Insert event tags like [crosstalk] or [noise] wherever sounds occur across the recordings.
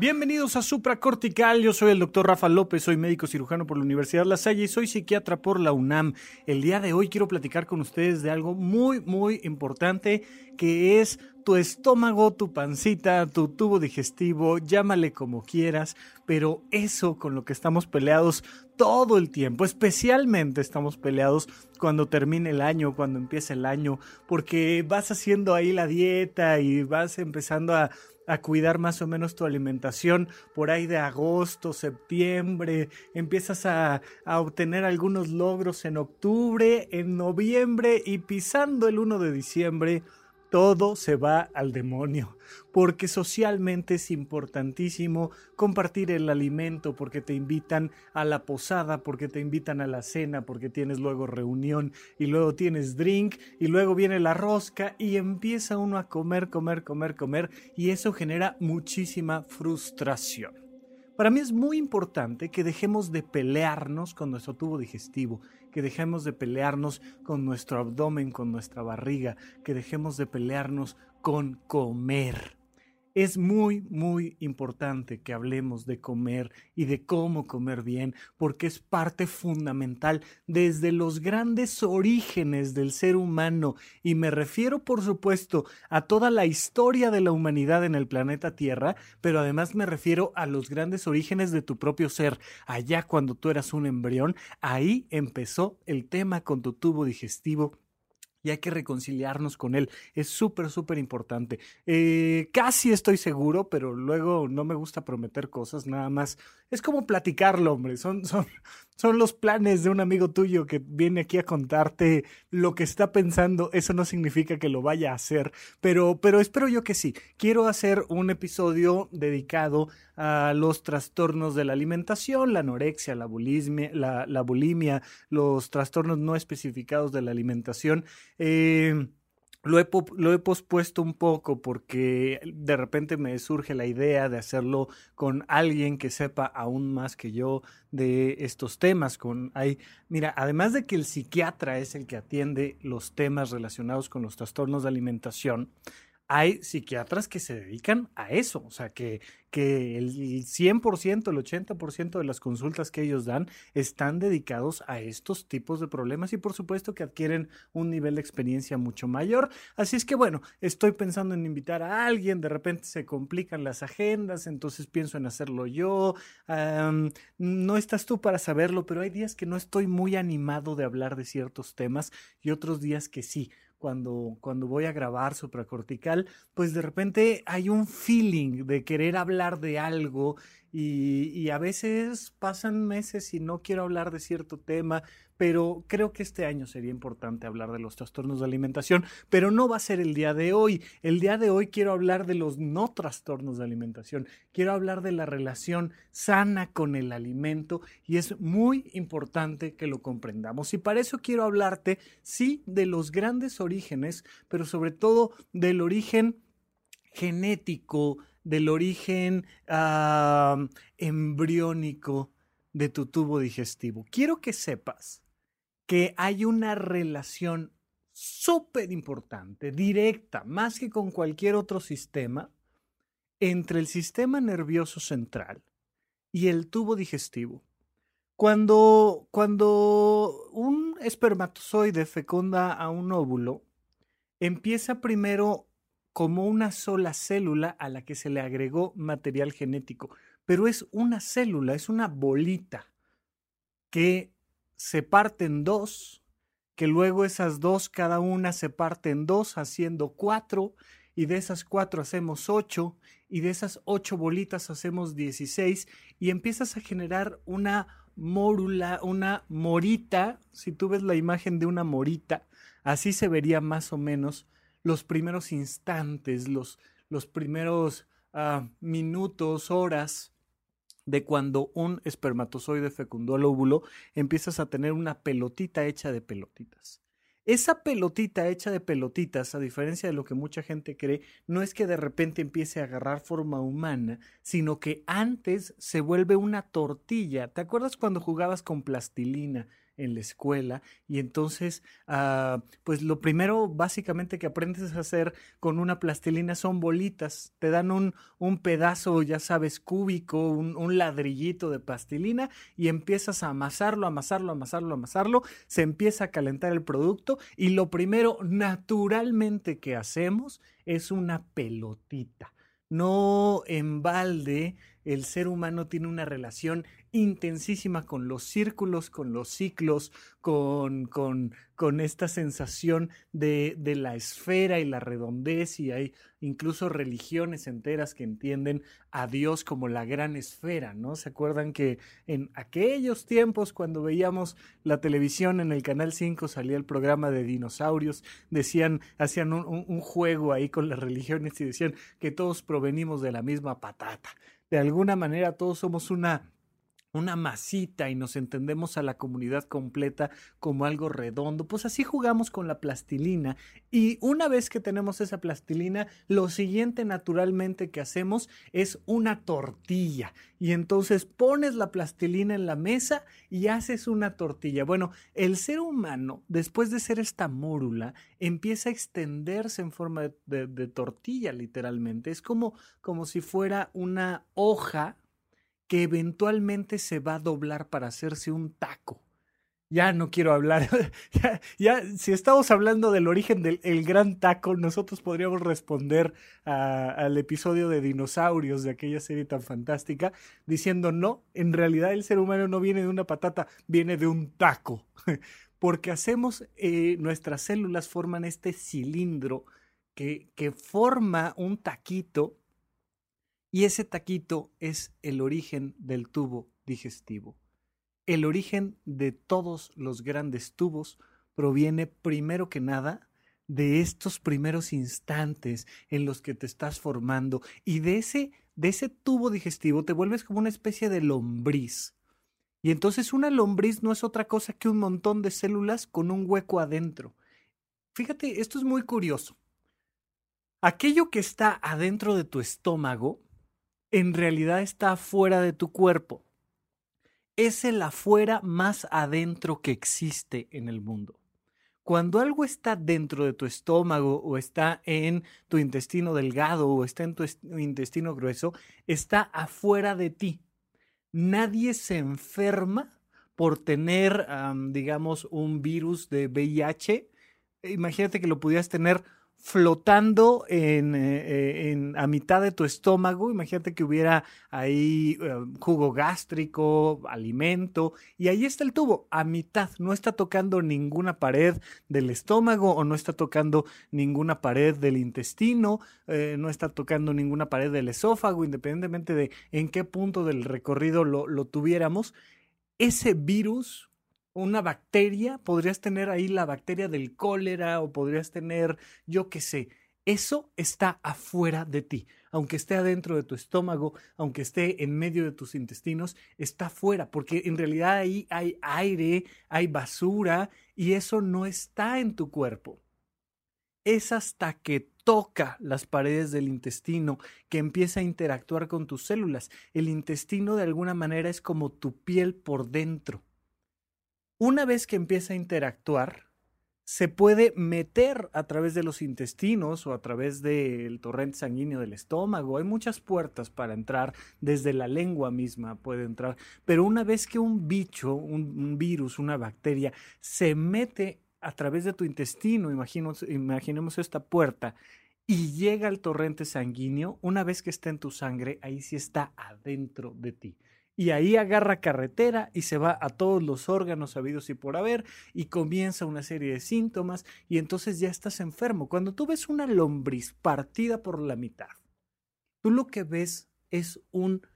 Bienvenidos a Supracortical, yo soy el doctor Rafa López, soy médico cirujano por la Universidad La Salle y soy psiquiatra por la UNAM. El día de hoy quiero platicar con ustedes de algo muy, muy importante que es tu estómago, tu pancita, tu tubo digestivo, llámale como quieras, pero eso con lo que estamos peleados todo el tiempo, especialmente estamos peleados cuando termine el año, cuando empieza el año, porque vas haciendo ahí la dieta y vas empezando a a cuidar más o menos tu alimentación por ahí de agosto, septiembre, empiezas a, a, obtener algunos logros en octubre, en noviembre y pisando el 1 de diciembre todo se va al demonio, porque socialmente es importantísimo compartir el alimento, porque te invitan a la posada, porque te invitan a la cena, porque tienes luego reunión y luego tienes drink y luego viene la rosca y empieza uno a comer, comer, comer, comer y eso genera muchísima frustración. Para mí es muy importante que dejemos de pelearnos con nuestro tubo digestivo, que dejemos de pelearnos con nuestro abdomen, con nuestra barriga, que dejemos de pelearnos con comer. Es muy, muy importante que hablemos de comer y de cómo comer bien, porque es parte fundamental desde los grandes orígenes del ser humano. Y me refiero, por supuesto, a toda la historia de la humanidad en el planeta Tierra, pero además me refiero a los grandes orígenes de tu propio ser. Allá cuando tú eras un embrión, ahí empezó el tema con tu tubo digestivo y hay que reconciliarnos con él. Es súper, súper importante. Eh, casi estoy seguro, pero luego no me gusta prometer cosas, nada más. Es como platicarlo, hombre. Son, son, son los planes de un amigo tuyo que viene aquí a contarte lo que está pensando. Eso no significa que lo vaya a hacer, pero, pero espero yo que sí. Quiero hacer un episodio dedicado a los trastornos de la alimentación, la anorexia, la bulimia, la, la bulimia los trastornos no especificados de la alimentación. Eh, lo he, lo he, pospuesto un poco porque de repente me surge la idea de hacerlo con alguien que sepa aún más que yo de estos temas. Con, hay, mira, además de que el psiquiatra es el que atiende los temas relacionados con los trastornos de alimentación, hay psiquiatras que se dedican a eso, o sea, que, que el 100%, el 80% de las consultas que ellos dan están dedicados a estos tipos de problemas y por supuesto que adquieren un nivel de experiencia mucho mayor. Así es que bueno, estoy pensando en invitar a alguien, de repente se complican las agendas, entonces pienso en hacerlo yo. no estás tú para saberlo, pero hay días que no estoy muy animado de hablar de ciertos temas y otros días que sí cuando, cuando voy a grabar supracortical, pues de repente hay un feeling de querer hablar de algo y, y, a veces pasan meses y no quiero hablar de cierto tema, pero creo que este año sería importante hablar de los trastornos de alimentación, pero no va a ser el día de hoy. El día de hoy quiero hablar de los no trastornos de alimentación, quiero hablar de la relación sana con el alimento y es muy importante que lo comprendamos. Y para eso quiero hablarte, sí, de los grandes orígenes, pero sobre todo del origen genético, del origen uh, embriónico de tu tubo digestivo. Quiero que sepas que hay una relación súper importante, directa, más que con cualquier otro sistema, entre el sistema nervioso central y el tubo digestivo. Cuando, cuando un espermatozoide fecunda a un óvulo, empieza primero como una sola célula a la que se le agregó material genético, pero es una célula, es una bolita que se parte en dos, que luego esas dos cada una se parte en dos, haciendo cuatro, y de esas cuatro hacemos ocho, y de esas ocho bolitas hacemos dieciséis, y empiezas a generar una mórula, una morita, si tú ves la imagen de una morita, así se vería más o menos los primeros instantes, los, los primeros uh, minutos, horas de cuando un espermatozoide fecundó el óvulo, empiezas a tener una pelotita hecha de pelotitas. Esa pelotita hecha de pelotitas, a diferencia de lo que mucha gente cree, no es que de repente empiece a agarrar forma humana, sino que antes se vuelve una tortilla. ¿Te acuerdas cuando jugabas con plastilina? En la escuela y entonces ah, pues lo primero básicamente que aprendes a hacer con una plastilina son bolitas te dan un, un pedazo ya sabes cúbico un, un, ladrillito de plastilina y empiezas a amasarlo amasarlo amasarlo amasarlo se empieza a calentar el producto y lo primero naturalmente que hacemos es una pelotita. No en balde el ser humano tiene una relación intensísima con los círculos, con los ciclos, con, con, con esta sensación de, de, la esfera y la redondez y hay incluso religiones enteras que entienden a Dios como la gran esfera, ¿no? ¿Se acuerdan que en aquellos tiempos cuando veíamos la televisión en el Canal 5 salía el programa de dinosaurios, decían, hacían un, un juego ahí con las religiones y decían que todos provenimos de la misma patata. De alguna manera todos somos una una masita y nos entendemos a la comunidad completa como algo redondo, pues así jugamos con la plastilina y una vez que tenemos esa plastilina, lo siguiente naturalmente que hacemos es una tortilla y entonces pones la plastilina en la mesa y haces una tortilla. Bueno, el ser humano, después de ser esta mórula, empieza a extenderse en forma de, de, tortilla literalmente. Es como, como si fuera una hoja que eventualmente se va a doblar para hacerse un taco. Ya no quiero hablar, [laughs] ya, si estamos hablando del origen del gran taco, nosotros podríamos responder al episodio de dinosaurios de aquella serie tan fantástica, diciendo no, en realidad el ser humano no viene de una patata, viene de un taco, [laughs] porque hacemos, eh, nuestras células forman este cilindro que, que forma un taquito y ese taquito es el origen del tubo digestivo. El origen de todos los grandes tubos proviene primero que nada de estos primeros instantes en los que te estás formando y de ese, de ese tubo digestivo te vuelves como una especie de lombriz. Y entonces una lombriz no es otra cosa que un montón de células con un hueco adentro. Fíjate, esto es muy curioso. Aquello que está adentro de tu estómago en realidad está fuera de tu cuerpo. Es el afuera más adentro que existe en el mundo. Cuando algo está dentro de tu estómago o está en tu intestino delgado o está en tu intestino grueso, está afuera de ti. Nadie se enferma por tener, digamos, un virus de VIH. Imagínate que lo pudieras tener flotando en, eh, en, a mitad de tu estómago. Imagínate que hubiera ahí eh, jugo gástrico, alimento, y ahí está el tubo, a mitad. No está tocando ninguna pared del estómago o no está tocando ninguna pared del intestino, eh, no está tocando ninguna pared del esófago, independientemente de en qué punto del recorrido lo, lo tuviéramos. Ese virus una bacteria, podrías tener ahí la bacteria del cólera o podrías tener, yo qué sé, eso está afuera de ti. Aunque esté adentro de tu estómago, aunque esté en medio de tus intestinos, está afuera, porque en realidad ahí hay aire, hay basura y eso no está en tu cuerpo. Es hasta que toca las paredes del intestino que empieza a interactuar con tus células. El intestino de alguna manera es como tu piel por dentro una vez que empieza a interactuar, se puede meter a través de los intestinos o a través del torrente sanguíneo del estómago. Hay muchas puertas para entrar, desde la lengua misma puede entrar. Pero una vez que un bicho, un, virus, una bacteria, se mete a través de tu intestino, imaginemos esta puerta, y llega al torrente sanguíneo, una vez que está en tu sangre, ahí sí está adentro de ti y ahí agarra carretera y se va a todos los órganos habidos y por haber y comienza una serie de síntomas y entonces ya estás enfermo. Cuando tú ves una lombriz partida por la mitad, tú lo que ves es un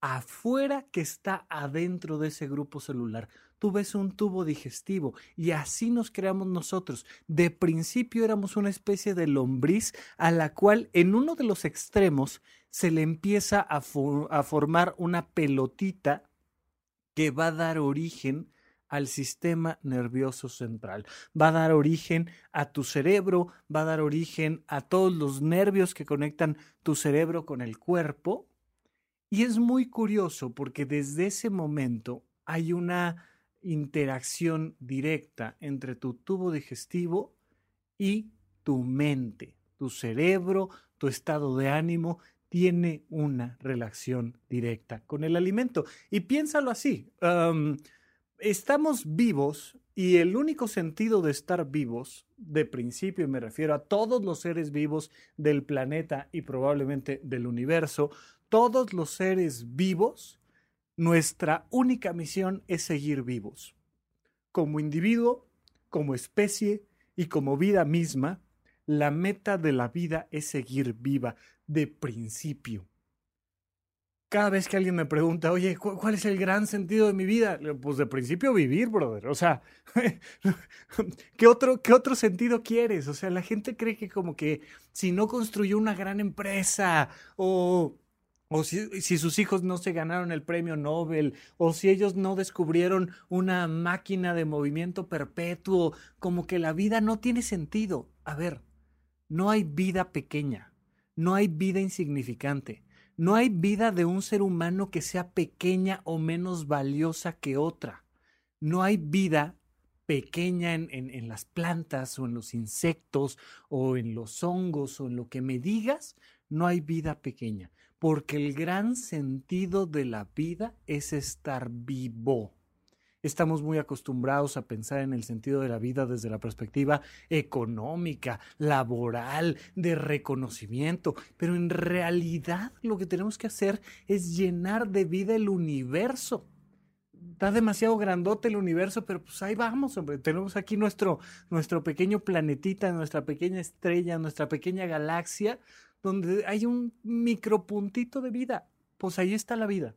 afuera que está adentro de ese grupo celular. Tú ves un tubo digestivo y así nos creamos nosotros. De principio éramos una especie de lombriz a la cual en uno de los extremos se le empieza a, formar una pelotita que va a dar origen al sistema nervioso central. Va a dar origen a tu cerebro, va a dar origen a todos los nervios que conectan tu cerebro con el cuerpo. Y es muy curioso porque desde ese momento hay una interacción directa entre tu tubo digestivo y tu mente. Tu cerebro, tu estado de ánimo tiene una relación directa con el alimento. Y piénsalo así estamos vivos y el único sentido de estar vivos, de principio, me refiero a todos los seres vivos del planeta y probablemente del universo, todos los seres vivos, nuestra única misión es seguir vivos. Como individuo, como especie y como vida misma, la meta de la vida es seguir viva de principio cada vez que alguien me pregunta, oye, ¿cuál es el gran sentido de mi vida? Pues de principio vivir, brother. O sea, [laughs] ¿qué otro, ¿qué otro sentido quieres? O sea, la gente cree que como que si no construyó una gran empresa o, o si, sus hijos no se ganaron el premio Nobel o si ellos no descubrieron una máquina de movimiento perpetuo, como que la vida no tiene sentido. A ver, no hay vida pequeña, no hay vida insignificante no hay vida de un ser humano que sea pequeña o menos valiosa que otra. No hay vida pequeña en, en, las plantas o en los insectos o en los hongos o en lo que me digas, no hay vida pequeña, porque el gran sentido de la vida es estar vivo. Estamos muy acostumbrados a pensar en el sentido de la vida desde la perspectiva económica, laboral, de reconocimiento, pero en realidad lo que tenemos que hacer es llenar de vida el universo. Está demasiado grandote el universo, pero pues ahí vamos, hombre. Tenemos aquí nuestro, nuestro pequeño planetita, nuestra pequeña estrella, nuestra pequeña galaxia, donde hay un micropuntito de vida. Pues ahí está la vida.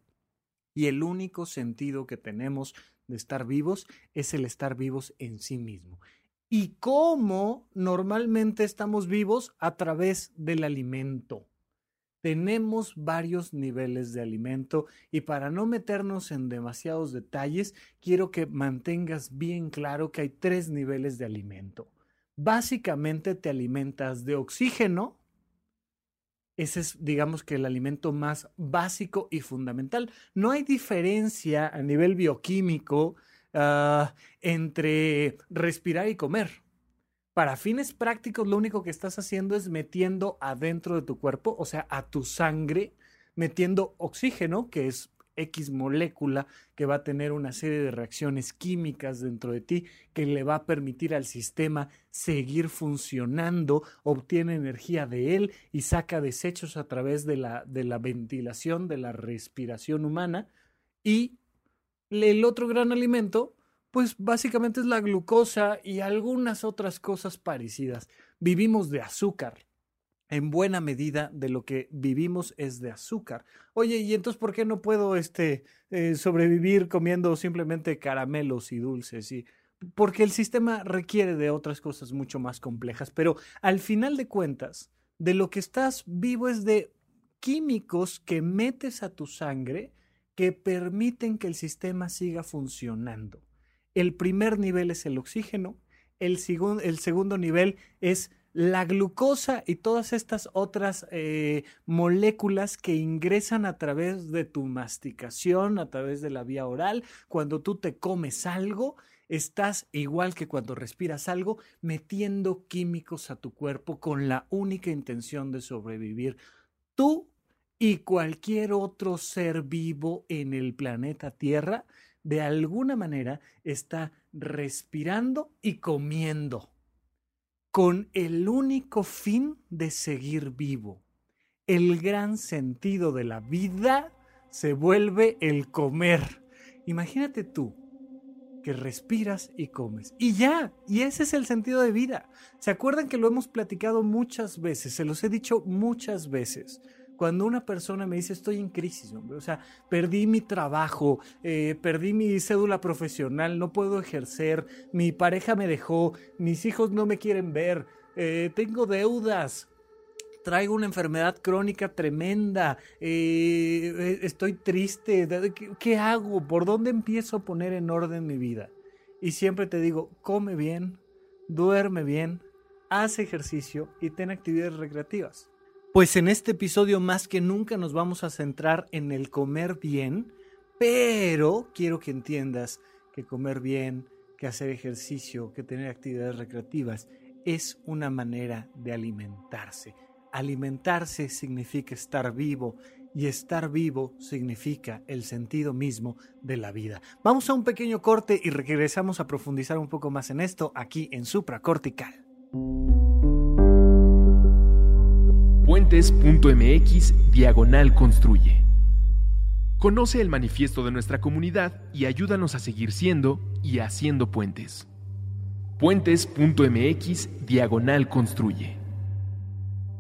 Y el único sentido que tenemos de estar vivos es el estar vivos en sí mismo. ¿Y cómo normalmente estamos vivos? A través del alimento. Tenemos varios niveles de alimento y para no meternos en demasiados detalles, quiero que mantengas bien claro que hay tres niveles de alimento. Básicamente te alimentas de oxígeno, ese es, digamos que, el alimento más básico y fundamental. No hay diferencia a nivel bioquímico ah, entre respirar y comer. Para fines prácticos, lo único que estás haciendo es metiendo adentro de tu cuerpo, o sea, a tu sangre, metiendo oxígeno, que es X molécula que va a tener una serie de reacciones químicas dentro de ti que le va a permitir al sistema seguir funcionando, obtiene energía de él y saca desechos a través de la, de la ventilación, de la respiración humana. Y el otro gran alimento, pues básicamente es la glucosa y algunas otras cosas parecidas. Vivimos de azúcar en buena medida de lo que vivimos es de azúcar. Oye, ¿y entonces por qué no puedo este, eh, sobrevivir comiendo simplemente caramelos y dulces? Y, porque el sistema requiere de otras cosas mucho más complejas, pero al final de cuentas, de lo que estás vivo es de químicos que metes a tu sangre que permiten que el sistema siga funcionando. El primer nivel es el oxígeno, el, el segundo nivel es la glucosa y todas estas otras eh, moléculas que ingresan a través de tu masticación, a través de la vía oral, cuando tú te comes algo, estás igual que cuando respiras algo, metiendo químicos a tu cuerpo con la única intención de sobrevivir. Tú y cualquier otro ser vivo en el planeta Tierra, de alguna manera, está respirando y comiendo con el único fin de seguir vivo. El gran sentido de la vida se vuelve el comer. Imagínate tú que respiras y comes. Y ya, y ese es el sentido de vida. ¿Se acuerdan que lo hemos platicado muchas veces? Se los he dicho muchas veces. Cuando una persona me dice estoy en crisis, hombre, o sea, perdí mi trabajo, eh, perdí mi cédula profesional, no puedo ejercer, mi pareja me dejó, mis hijos no me quieren ver, eh, tengo deudas, traigo una enfermedad crónica tremenda, eh, estoy triste, ¿qué hago? ¿Por dónde empiezo a poner en orden mi vida? y siempre te digo, come bien, duerme bien, haz ejercicio y ten actividades recreativas. Pues en este episodio más que nunca nos vamos a centrar en el comer bien, pero quiero que entiendas que comer bien, que hacer ejercicio, que tener actividades recreativas es una manera de alimentarse. Alimentarse significa estar vivo y estar vivo significa el sentido mismo de la vida. Vamos a un pequeño corte y regresamos a profundizar un poco más en esto aquí en Supracortical. Puentes.mx Diagonal Construye. Conoce el manifiesto de nuestra comunidad y ayúdanos a seguir siendo y haciendo puentes. Puentes.mx Diagonal Construye.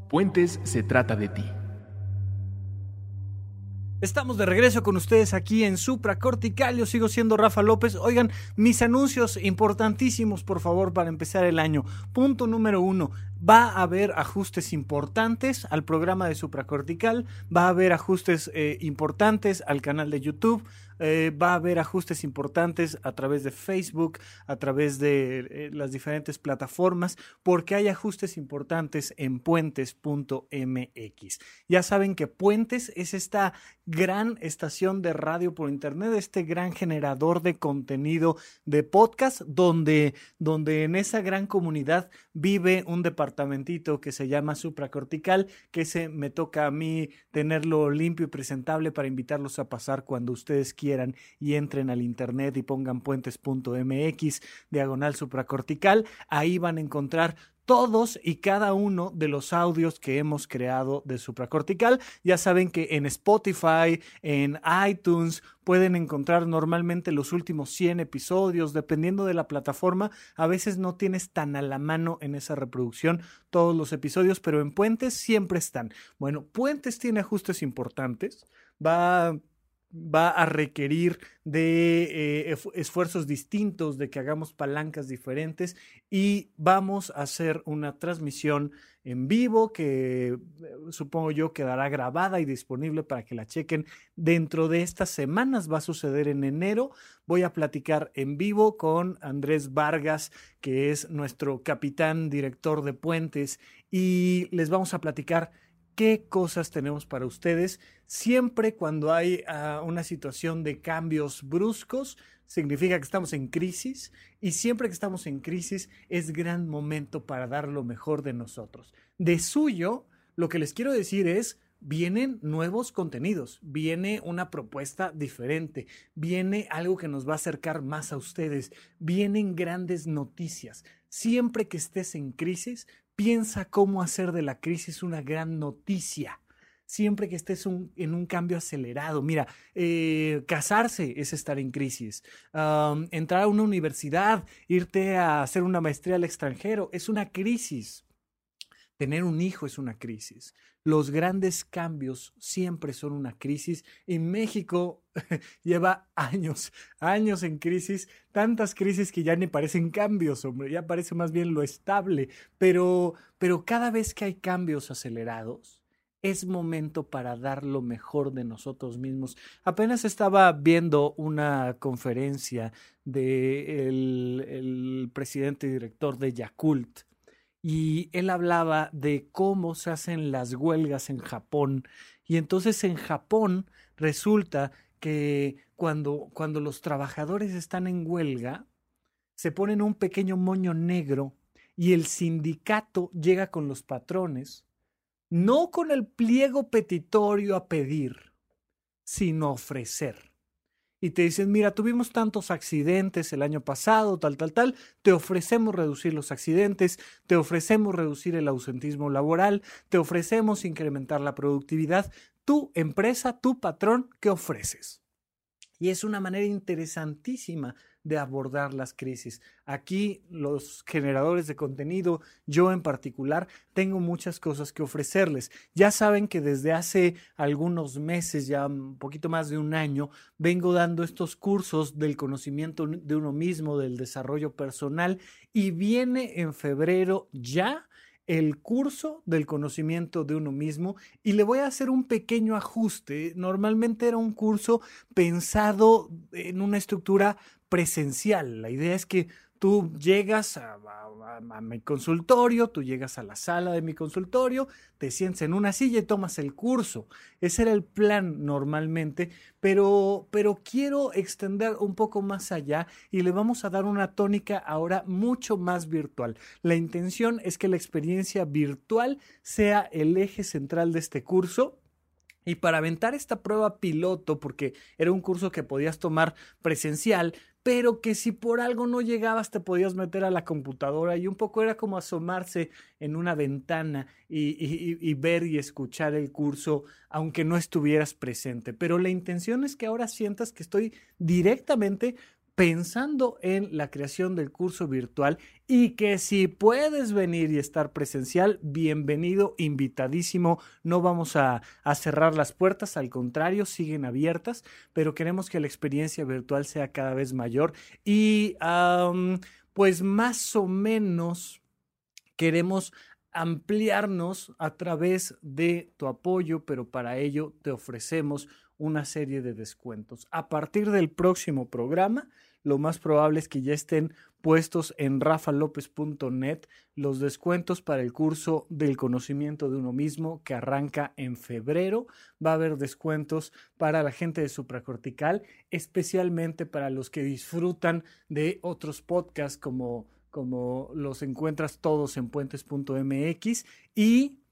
Puentes se trata de ti. Estamos de regreso con ustedes aquí en Supra Cortical. Yo sigo siendo Rafa López. Oigan, mis anuncios importantísimos, por favor, para empezar el año. Punto número uno. Va a haber ajustes importantes al programa de Supracortical. Va a haber ajustes eh, importantes al canal de YouTube. Eh, va a haber ajustes importantes a través de Facebook, a través de eh, las diferentes plataformas, porque hay ajustes importantes en puentes.mx. Ya saben que Puentes es esta gran estación de radio por internet, este gran generador de contenido de podcast, donde, donde en esa gran comunidad vive un departamentito que se llama supracortical, que se me toca a mí tenerlo limpio y presentable para invitarlos a pasar cuando ustedes quieran y entren al internet y pongan puentes.mx diagonal supracortical. Ahí van a encontrar todos y cada uno de los audios que hemos creado de supracortical. Ya saben que en Spotify, en iTunes, pueden encontrar normalmente los últimos 100 episodios, dependiendo de la plataforma. A veces no tienes tan a la mano en esa reproducción todos los episodios, pero en Puentes siempre están. Bueno, Puentes tiene ajustes importantes. Va va a requerir de eh, esfuerzos distintos, de que hagamos palancas diferentes y vamos a hacer una transmisión en vivo que eh, supongo yo quedará grabada y disponible para que la chequen dentro de estas semanas. Va a suceder en enero. Voy a platicar en vivo con Andrés Vargas, que es nuestro capitán director de puentes, y les vamos a platicar qué cosas tenemos para ustedes. Siempre cuando hay ah, una situación de cambios bruscos, significa que estamos en crisis y siempre que estamos en crisis es gran momento para dar lo mejor de nosotros. De suyo, lo que les quiero decir es, vienen nuevos contenidos, viene una propuesta diferente, viene algo que nos va a acercar más a ustedes, vienen grandes noticias. Siempre que estés en crisis, Piensa cómo hacer de la crisis una gran noticia. Siempre que estés en un cambio acelerado. Mira, eh, casarse es estar en crisis. entrar a una universidad, irte a hacer una maestría al extranjero, es una crisis. Tener un hijo es una crisis. Los grandes cambios siempre son una crisis y México [laughs] lleva años, años en crisis, tantas crisis que ya ni parecen cambios, hombre, ya parece más bien lo estable, pero, pero cada vez que hay cambios acelerados, es momento para dar lo mejor de nosotros mismos. Apenas estaba viendo una conferencia del de el presidente y director de Yakult, y él hablaba de cómo se hacen las huelgas en Japón. Y entonces en Japón resulta que cuando, cuando los trabajadores están en huelga, se ponen un pequeño moño negro y el sindicato llega con los patrones, no con el pliego petitorio a pedir, sino a ofrecer y te dicen, mira, tuvimos tantos accidentes el año pasado, tal, tal, tal, te ofrecemos reducir los accidentes, te ofrecemos reducir el ausentismo laboral, te ofrecemos incrementar la productividad. Tu empresa, tu patrón, ¿qué ofreces? Y es una manera interesantísima de abordar las crisis. Aquí los generadores de contenido, yo en particular, tengo muchas cosas que ofrecerles. Ya saben que desde hace algunos meses, ya un poquito más de un año, vengo dando estos cursos del conocimiento de uno mismo, del desarrollo personal, y viene en febrero ya el curso del conocimiento de uno mismo y le voy a hacer un pequeño ajuste. Normalmente era un curso pensado en una estructura presencial. La idea es que Tú llegas a, mi consultorio, tú llegas a la sala de mi consultorio, te sientes en una silla y tomas el curso. Ese era el plan normalmente, pero, pero quiero extender un poco más allá y le vamos a dar una tónica ahora mucho más virtual. La intención es que la experiencia virtual sea el eje central de este curso y para aventar esta prueba piloto, porque era un curso que podías tomar presencial, pero que si por algo no llegabas te podías meter a la computadora y un poco era como asomarse en una ventana y, ver y escuchar el curso aunque no estuvieras presente. Pero la intención es que ahora sientas que estoy directamente pensando en la creación del curso virtual y que si puedes venir y estar presencial, bienvenido, invitadísimo. No vamos a, cerrar las puertas, al contrario, siguen abiertas, pero queremos que la experiencia virtual sea cada vez mayor y pues más o menos queremos ampliarnos a través de tu apoyo, pero para ello te ofrecemos una serie de descuentos. A partir del próximo programa, lo más probable es que ya estén puestos en rafalopez.net los descuentos para el curso del conocimiento de uno mismo que arranca en febrero. Va a haber descuentos para la gente de supracortical, especialmente para los que disfrutan de otros podcasts como, como los encuentras todos en puentes.mx y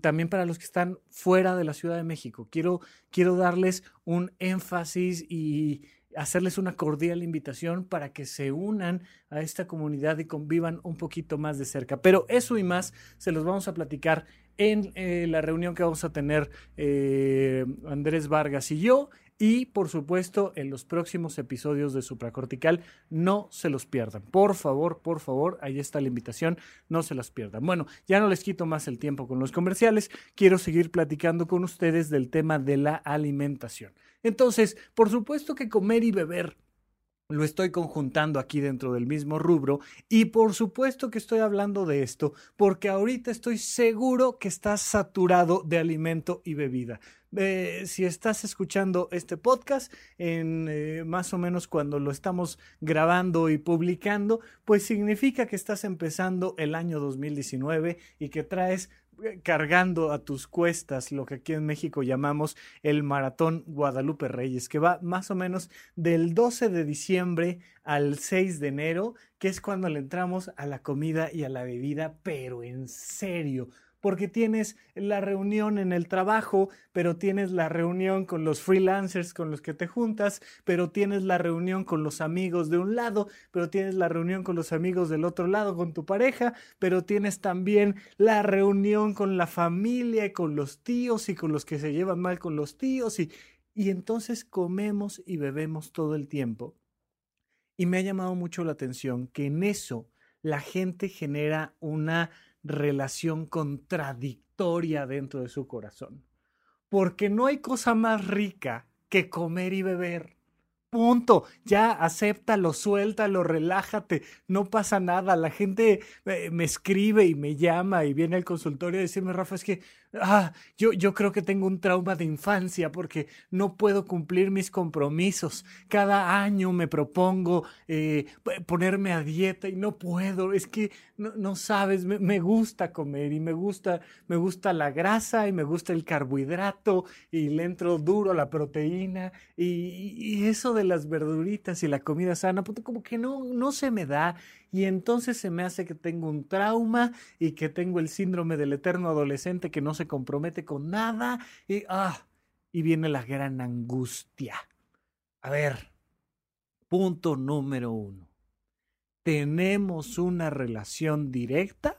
también para los que están fuera de la Ciudad de México. Quiero, quiero darles un énfasis y hacerles una cordial invitación para que se unan a esta comunidad y convivan un poquito más de cerca. Pero eso y más se los vamos a platicar en eh, la reunión que vamos a tener eh, Andrés Vargas y yo. Y por supuesto, en los próximos episodios de Supracortical, no se los pierdan. Por favor, por favor, ahí está la invitación, no se las pierdan. Bueno, ya no les quito más el tiempo con los comerciales. Quiero seguir platicando con ustedes del tema de la alimentación. Entonces, por supuesto que comer y beber lo estoy conjuntando aquí dentro del mismo rubro y por supuesto que estoy hablando de esto porque ahorita estoy seguro que estás saturado de alimento y bebida. Eh, si estás escuchando este podcast en eh, más o menos cuando lo estamos grabando y publicando, pues significa que estás empezando el año 2019 y que traes cargando a tus cuestas lo que aquí en México llamamos el Maratón Guadalupe Reyes, que va más o menos del 12 de diciembre al 6 de enero, que es cuando le entramos a la comida y a la bebida, pero en serio porque tienes la reunión en el trabajo, pero tienes la reunión con los freelancers con los que te juntas, pero tienes la reunión con los amigos de un lado, pero tienes la reunión con los amigos del otro lado con tu pareja, pero tienes también la reunión con la familia y con los tíos y con los que se llevan mal con los tíos y, y entonces comemos y bebemos todo el tiempo. Y me ha llamado mucho la atención que en eso la gente genera una relación contradictoria dentro de su corazón. Porque no hay cosa más rica que comer y beber. Punto. Ya acéptalo, suéltalo, relájate. No pasa nada. La gente eh, me escribe y me llama y viene al consultorio a decirme, Rafa, es que ah, yo, yo creo que tengo un trauma de infancia porque no puedo cumplir mis compromisos. Cada año me propongo eh, ponerme a dieta y no puedo. Es que no, sabes, me, gusta comer y me gusta, me gusta la grasa y me gusta el carbohidrato y le entro duro a la proteína y, eso de las verduritas y la comida sana, pues como que no, no se me da y entonces se me hace que tengo un trauma y que tengo el síndrome del eterno adolescente que no se compromete con nada y ah, y viene la gran angustia. A ver, punto número uno. Tenemos una relación directa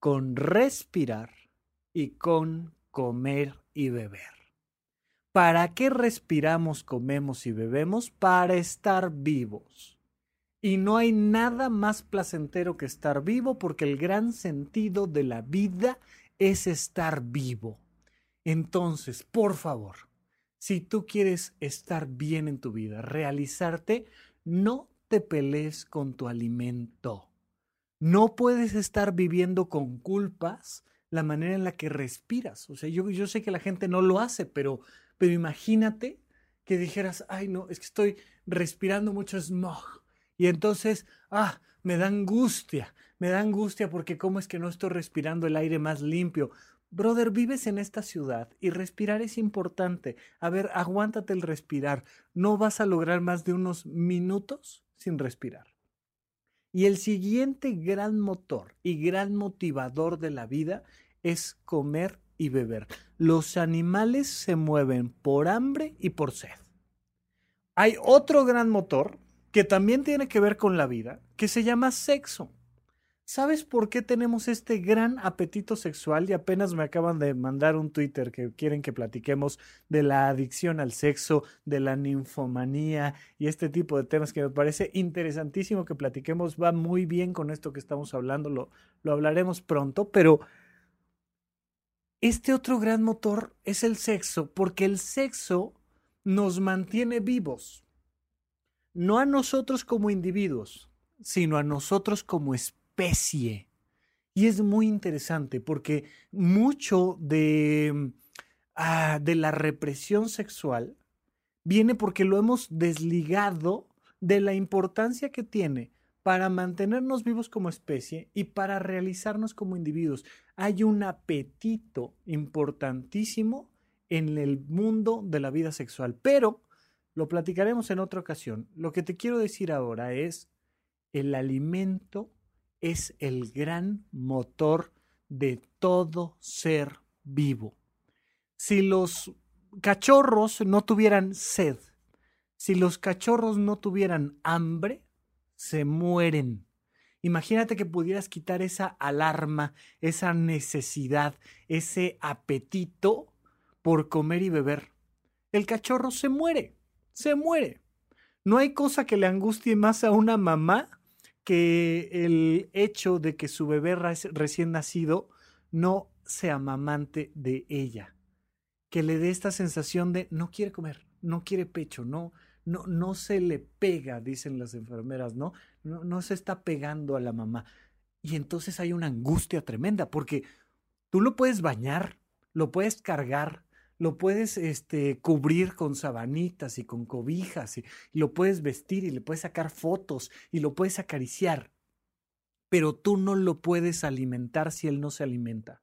con respirar y con comer y beber. ¿Para qué respiramos, comemos y bebemos? Para estar vivos. Y no hay nada más placentero que estar vivo porque el gran sentido de la vida es estar vivo. Entonces, por favor, si tú quieres estar bien en tu vida, realizarte, no te pelees con tu alimento. No puedes estar viviendo con culpas la manera en la que respiras. O sea, yo, yo sé que la gente no lo hace, pero, pero imagínate que dijeras, ay no, es que estoy respirando mucho smog. Y entonces, ah, me da angustia, me da angustia porque cómo es que no estoy respirando el aire más limpio. Brother, vives en esta ciudad y respirar es importante. A ver, aguántate el respirar. No vas a lograr más de unos minutos sin respirar. Y el siguiente gran motor y gran motivador de la vida es comer y beber. Los animales se mueven por hambre y por sed. Hay otro gran motor que también tiene que ver con la vida, que se llama sexo. ¿Sabes por qué tenemos este gran apetito sexual? Y apenas me acaban de mandar un Twitter que quieren que platiquemos de la adicción al sexo, de la ninfomanía y este tipo de temas que me parece interesantísimo que platiquemos. Va muy bien con esto que estamos hablando, lo, lo hablaremos pronto, pero este otro gran motor es el sexo, porque el sexo nos mantiene vivos. No a nosotros como individuos, sino a nosotros como especie. Y es muy interesante porque mucho de, ah, de la represión sexual viene porque lo hemos desligado de la importancia que tiene para mantenernos vivos como especie y para realizarnos como individuos. Hay un apetito importantísimo en el mundo de la vida sexual, pero lo platicaremos en otra ocasión. Lo que te quiero decir ahora es, el alimento es el gran motor de todo ser vivo. Si los cachorros no tuvieran sed, si los cachorros no tuvieran hambre, se mueren. Imagínate que pudieras quitar esa alarma, esa necesidad, ese apetito por comer y beber. El cachorro se muere, se muere. No hay cosa que le angustie más a una mamá que el hecho de que su bebé recién nacido no sea mamante de ella. Que le dé esta sensación de no quiere comer, no quiere pecho, no, no, no se le pega, dicen las enfermeras, ¿no? ¿no? No se está pegando a la mamá. Y entonces hay una angustia tremenda, porque tú lo puedes bañar, lo puedes cargar, lo puedes este, cubrir con sabanitas y con cobijas, y, y lo puedes vestir y le puedes sacar fotos y lo puedes acariciar. Pero tú no lo puedes alimentar si él no se alimenta.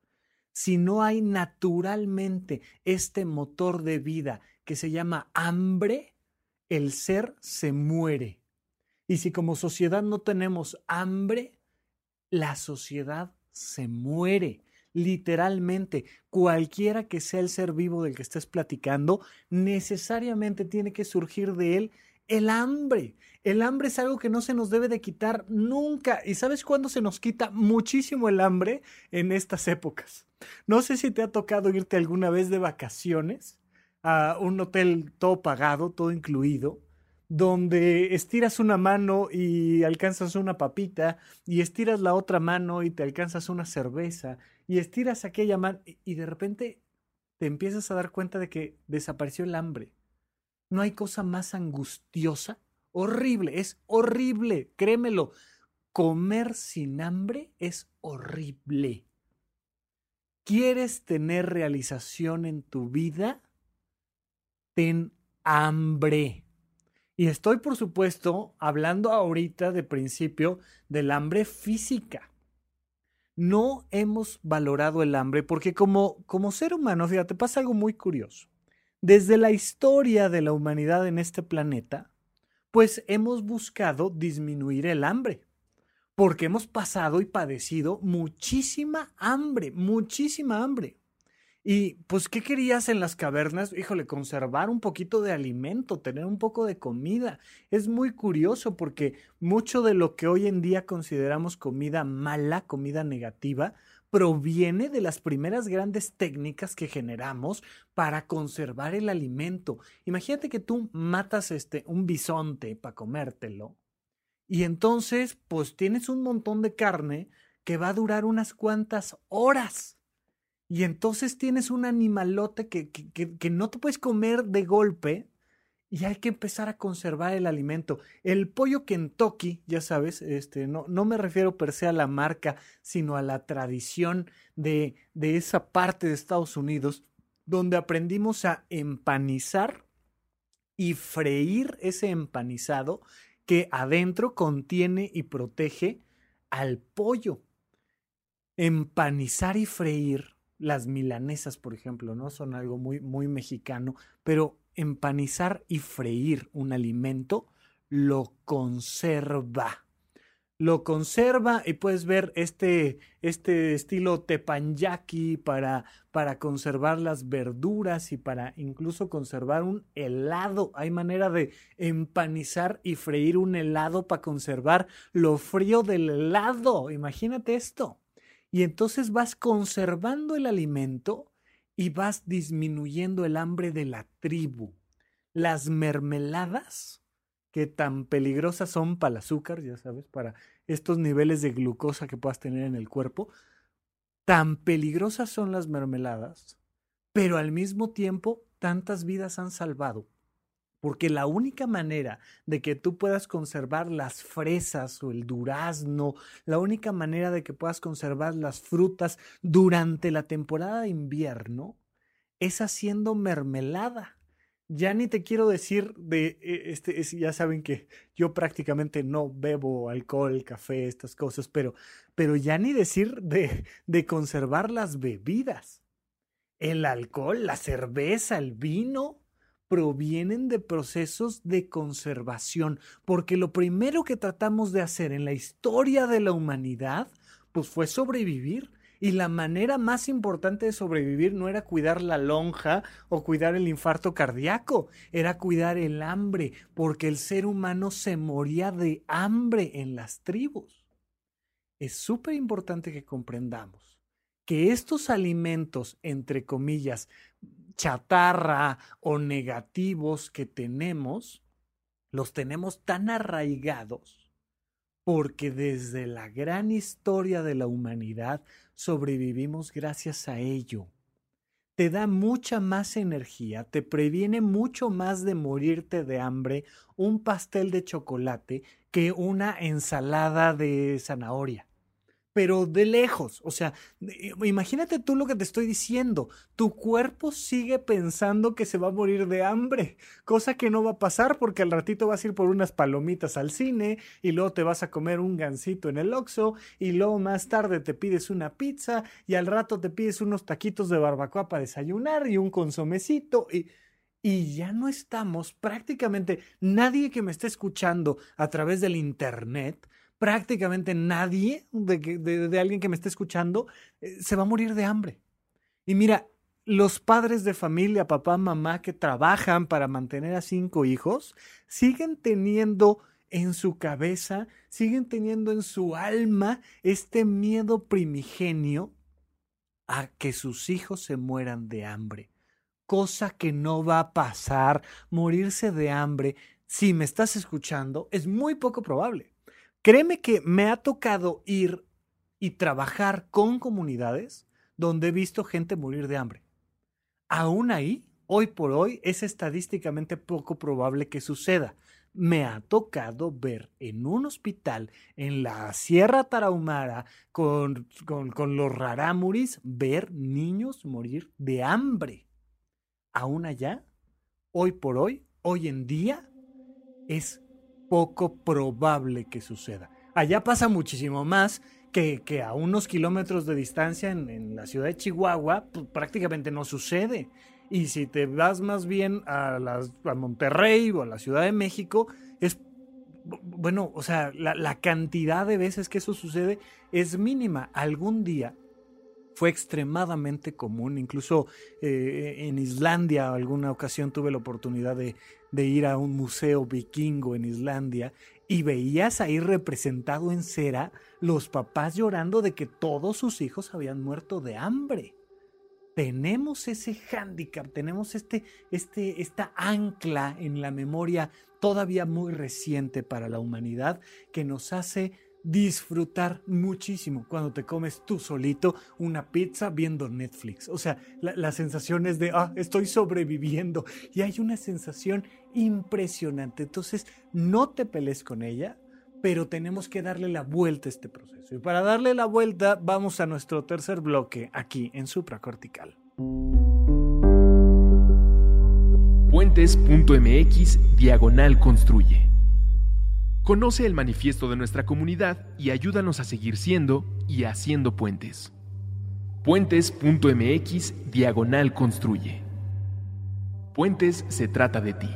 Si no hay naturalmente este motor de vida que se llama hambre, el ser se muere. Y si como sociedad no tenemos hambre, la sociedad se muere. Literalmente, cualquiera que sea el ser vivo del que estés platicando, necesariamente tiene que surgir de él el hambre. El hambre es algo que no se nos debe de quitar nunca. ¿Y sabes cuándo se nos quita muchísimo el hambre? En estas épocas. No sé si te ha tocado irte alguna vez de vacaciones a un hotel todo pagado, todo incluido, donde estiras una mano y alcanzas una papita, y estiras la otra mano y te alcanzas una cerveza, y estiras aquella mano y de repente te empiezas a dar cuenta de que desapareció el hambre. No hay cosa más angustiosa, horrible, es horrible, créemelo. Comer sin hambre es horrible. ¿Quieres tener realización en tu vida? ten hambre. Y estoy, por supuesto, hablando ahorita de principio del hambre física. No hemos valorado el hambre porque como, como ser humano, fíjate, pasa algo muy curioso. Desde la historia de la humanidad en este planeta, pues hemos buscado disminuir el hambre, porque hemos pasado y padecido muchísima hambre, muchísima hambre. Y pues, ¿qué querías en las cavernas? Híjole, conservar un poquito de alimento, tener un poco de comida. Es muy curioso porque mucho de lo que hoy en día consideramos comida mala, comida negativa, proviene de las primeras grandes técnicas que generamos para conservar el alimento. Imagínate que tú matas este un bisonte para comértelo y entonces pues tienes un montón de carne que va a durar unas cuantas horas. Y entonces tienes un animalote que, que, no te puedes comer de golpe y hay que empezar a conservar el alimento. El pollo Kentucky, ya sabes, este, no, no me refiero per se a la marca, sino a la tradición de, de esa parte de Estados Unidos, donde aprendimos a empanizar y freír ese empanizado que adentro contiene y protege al pollo. Empanizar y freír las milanesas, por ejemplo, ¿no? Son algo muy, muy mexicano, pero empanizar y freír un alimento lo conserva. Lo conserva y puedes ver este, este estilo tepanyaki para, para conservar las verduras y para incluso conservar un helado. Hay manera de empanizar y freír un helado para conservar lo frío del helado. Imagínate esto. Y entonces vas conservando el alimento y vas disminuyendo el hambre de la tribu. Las mermeladas, que tan peligrosas son para el azúcar, ya sabes, para estos niveles de glucosa que puedas tener en el cuerpo, tan peligrosas son las mermeladas, pero al mismo tiempo tantas vidas han salvado porque la única manera de que tú puedas conservar las fresas o el durazno, la única manera de que puedas conservar las frutas durante la temporada de invierno es haciendo mermelada. Ya ni te quiero decir de e, este, ya saben que yo prácticamente no bebo alcohol, café, estas cosas, pero, pero ya ni decir de, de conservar las bebidas. El alcohol, la cerveza, el vino, provienen de procesos de conservación, porque lo primero que tratamos de hacer en la historia de la humanidad, pues fue sobrevivir. Y la manera más importante de sobrevivir no era cuidar la lonja o cuidar el infarto cardíaco, era cuidar el hambre, porque el ser humano se moría de hambre en las tribus. Es súper importante que comprendamos que estos alimentos, entre comillas, chatarra o negativos que tenemos, los tenemos tan arraigados porque desde la gran historia de la humanidad sobrevivimos gracias a ello. Te da mucha más energía, te previene mucho más de morirte de hambre un pastel de chocolate que una ensalada de zanahoria pero de lejos. O sea, eh, imagínate tú lo que te estoy diciendo. Tu cuerpo sigue pensando que se va a morir de hambre, cosa que no va a pasar porque al ratito vas a ir por unas palomitas al cine y luego te vas a comer un gansito en el Oxxo y luego más tarde te pides una pizza y al rato te pides unos taquitos de barbacoa para desayunar y un consomecito y... Y ya no estamos prácticamente nadie que me esté escuchando a través del Internet prácticamente nadie de, alguien que me esté escuchando eh, se va a morir de hambre. Y mira, los padres de familia, papá, mamá, que trabajan para mantener a cinco hijos, siguen teniendo en su cabeza, siguen teniendo en su alma este miedo primigenio a que sus hijos se mueran de hambre. Cosa que no va a pasar, morirse de hambre, si me estás escuchando, es muy poco probable. Créeme que me ha tocado ir y trabajar con comunidades donde he visto gente morir de hambre. Aún ahí, hoy por hoy, es estadísticamente poco probable que suceda. Me ha tocado ver en un hospital en la Sierra Tarahumara con, los rarámuris, ver niños morir de hambre. Aún allá, hoy por hoy, hoy en día, es poco probable que suceda. Allá pasa muchísimo más que, que a unos kilómetros de distancia en, la ciudad de Chihuahua pues, prácticamente no sucede. Y si te vas más bien a, las, a Monterrey o a la Ciudad de México, es bueno, o sea, la, la, cantidad de veces que eso sucede es mínima. Algún día fue extremadamente común, incluso eh, en Islandia, alguna ocasión tuve la oportunidad de, de ir a un museo vikingo en Islandia y veías ahí representado en cera los papás llorando de que todos sus hijos habían muerto de hambre. Tenemos ese hándicap, tenemos este, este, esta ancla en la memoria todavía muy reciente para la humanidad que nos hace disfrutar muchísimo cuando te comes tú solito una pizza viendo Netflix. O sea, la, sensación es de, ah, estoy sobreviviendo. Y hay una sensación impresionante. Entonces, no te pelees con ella, pero tenemos que darle la vuelta a este proceso. Y para darle la vuelta, vamos a nuestro tercer bloque aquí en supracortical. Puentes.mx diagonal construye. Conoce el manifiesto de nuestra comunidad y ayúdanos a seguir siendo y haciendo puentes. Puentes.mx diagonal construye. Puentes se trata de ti.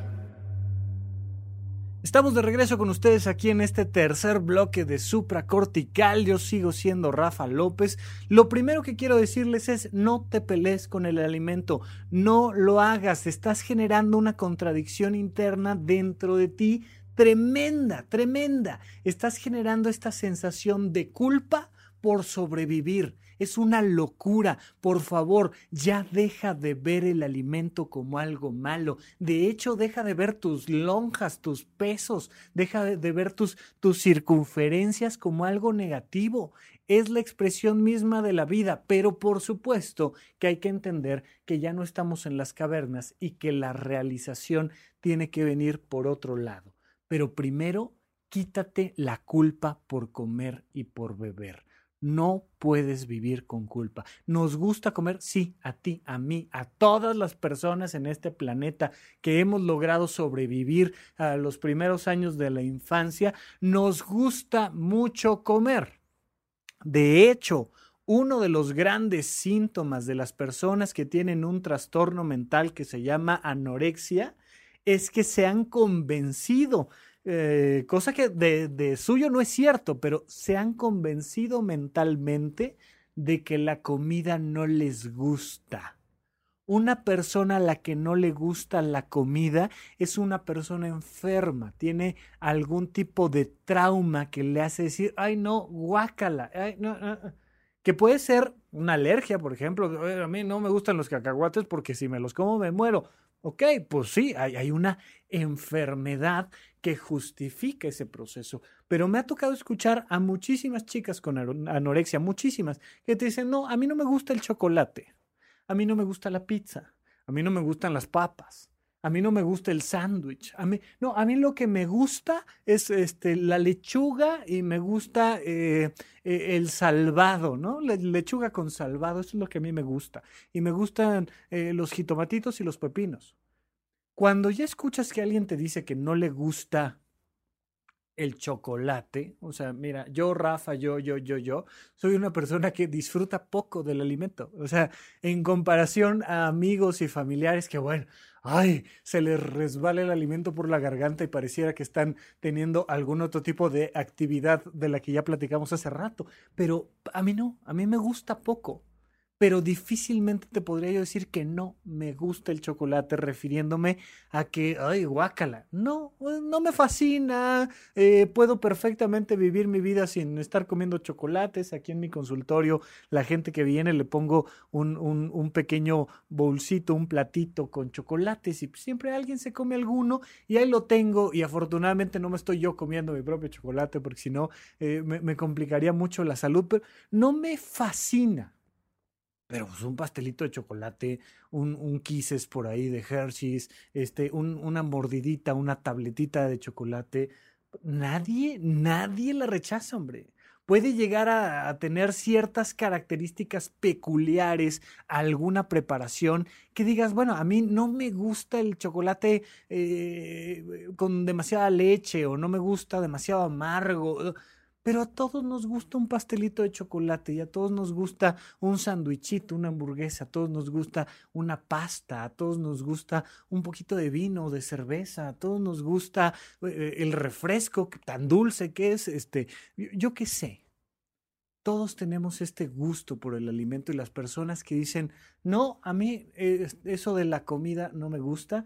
Estamos de regreso con ustedes aquí en este tercer bloque de supracortical. Yo sigo siendo Rafa López. Lo primero que quiero decirles es no te pelees con el alimento, no lo hagas, estás generando una contradicción interna dentro de ti tremenda, tremenda. Estás generando esta sensación de culpa por sobrevivir. Es una locura. Por favor, ya deja de ver el alimento como algo malo. De hecho, deja de ver tus lonjas, tus pesos, deja de, ver tus, circunferencias como algo negativo. Es la expresión misma de la vida, pero por supuesto que hay que entender que ya no estamos en las cavernas y que la realización tiene que venir por otro lado. Pero primero, quítate la culpa por comer y por beber. No puedes vivir con culpa. ¿Nos gusta comer? Sí, a ti, a mí, a todas las personas en este planeta que hemos logrado sobrevivir a los primeros años de la infancia. Nos gusta mucho comer. De hecho, uno de los grandes síntomas de las personas que tienen un trastorno mental que se llama anorexia es que se han convencido, eh, cosa que de, suyo no es cierto, pero se han convencido mentalmente de que la comida no les gusta. Una persona a la que no le gusta la comida es una persona enferma, tiene algún tipo de trauma que le hace decir, ay no, guácala, ay, no, que puede ser una alergia, por ejemplo, a mí no me gustan los cacahuates porque si me los como me muero. Ok, pues sí, hay, una enfermedad que justifica ese proceso. Pero me ha tocado escuchar a muchísimas chicas con anorexia, muchísimas, que te dicen, no, a mí no me gusta el chocolate, a mí no me gusta la pizza, a mí no me gustan las papas, a mí no me gusta el sándwich. A mí, no, a mí lo que me gusta es este, la lechuga y me gusta eh, eh, el salvado, ¿no? lechuga con salvado, eso es lo que a mí me gusta. Y me gustan eh, los jitomatitos y los pepinos. Cuando ya escuchas que alguien te dice que no le gusta el chocolate. O sea, mira, yo, Rafa, yo, yo, yo, yo, soy una persona que disfruta poco del alimento. O sea, en comparación a amigos y familiares que, bueno, ay, se les resbala el alimento por la garganta y pareciera que están teniendo algún otro tipo de actividad de la que ya platicamos hace rato. Pero a mí no, a mí me gusta poco pero difícilmente te podría yo decir que no me gusta el chocolate refiriéndome a que, ay, guácala. No, pues, no me fascina. Eh, puedo perfectamente vivir mi vida sin estar comiendo chocolates. Aquí en mi consultorio, la gente que viene le pongo un, un, pequeño bolsito, un platito con chocolates y siempre alguien se come alguno y ahí lo tengo y afortunadamente no me estoy yo comiendo mi propio chocolate porque si no eh, me complicaría mucho la salud, pero no me fascina pero pues un pastelito de chocolate, un, un por ahí de Hershey's, este, un, una mordidita, una tabletita de chocolate, nadie, nadie la rechaza, hombre. Puede llegar a, tener ciertas características peculiares, alguna preparación que digas, bueno, a mí no me gusta el chocolate eh, con demasiada leche o no me gusta demasiado amargo pero a todos nos gusta un pastelito de chocolate y a todos nos gusta un sandwichito, una hamburguesa, a todos nos gusta una pasta, a todos nos gusta un poquito de vino, de cerveza, a todos nos gusta eh, el refresco tan dulce que es, este, yo qué sé. Todos tenemos este gusto por el alimento y las personas que dicen, no, a mí eh, eso de la comida no me gusta,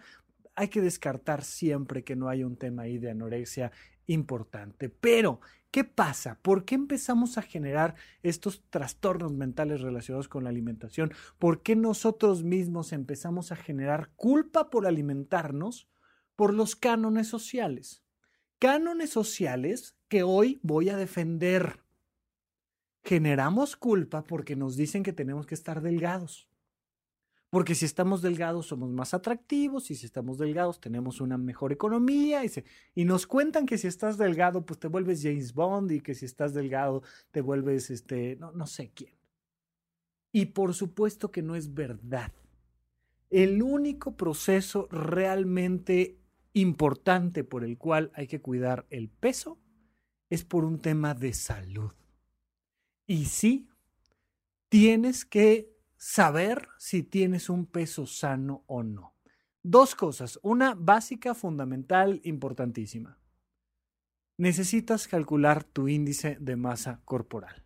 hay que descartar siempre que no haya un tema ahí de anorexia importante. Pero ¿Qué pasa? ¿Por qué empezamos a generar estos trastornos mentales relacionados con la alimentación? ¿Por qué nosotros mismos empezamos a generar culpa por alimentarnos por los cánones sociales? cánones sociales que hoy voy a defender. Generamos culpa porque nos dicen que tenemos que estar delgados. Porque si estamos delgados somos más atractivos y si estamos delgados tenemos una mejor economía y, y, nos cuentan que si estás delgado pues te vuelves James Bond y que si estás delgado te vuelves este no, no sé quién. Y por supuesto que no es verdad. El único proceso realmente importante por el cual hay que cuidar el peso es por un tema de salud. Y sí, tienes que saber si tienes un peso sano o no. Dos cosas. Una básica, fundamental, importantísima. Necesitas calcular tu índice de masa corporal.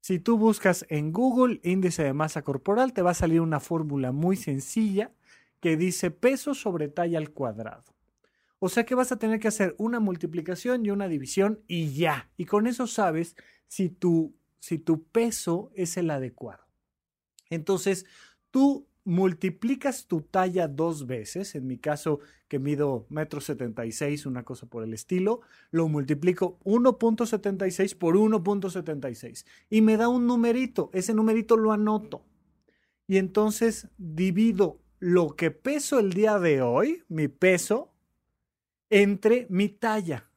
Si tú buscas en Google índice de masa corporal, te va a salir una fórmula muy sencilla que dice peso sobre talla al cuadrado. O sea que vas a tener que hacer una multiplicación y una división y ya. Y con eso sabes si tu, si tu peso es el adecuado. Entonces, tú multiplicas tu talla dos veces, en mi caso que mido metro setenta y seis, una cosa por el estilo, lo multiplico 1.76 por 1.76 y me da un numerito, ese numerito lo anoto. Y entonces divido lo que peso el día de hoy, mi peso, entre mi talla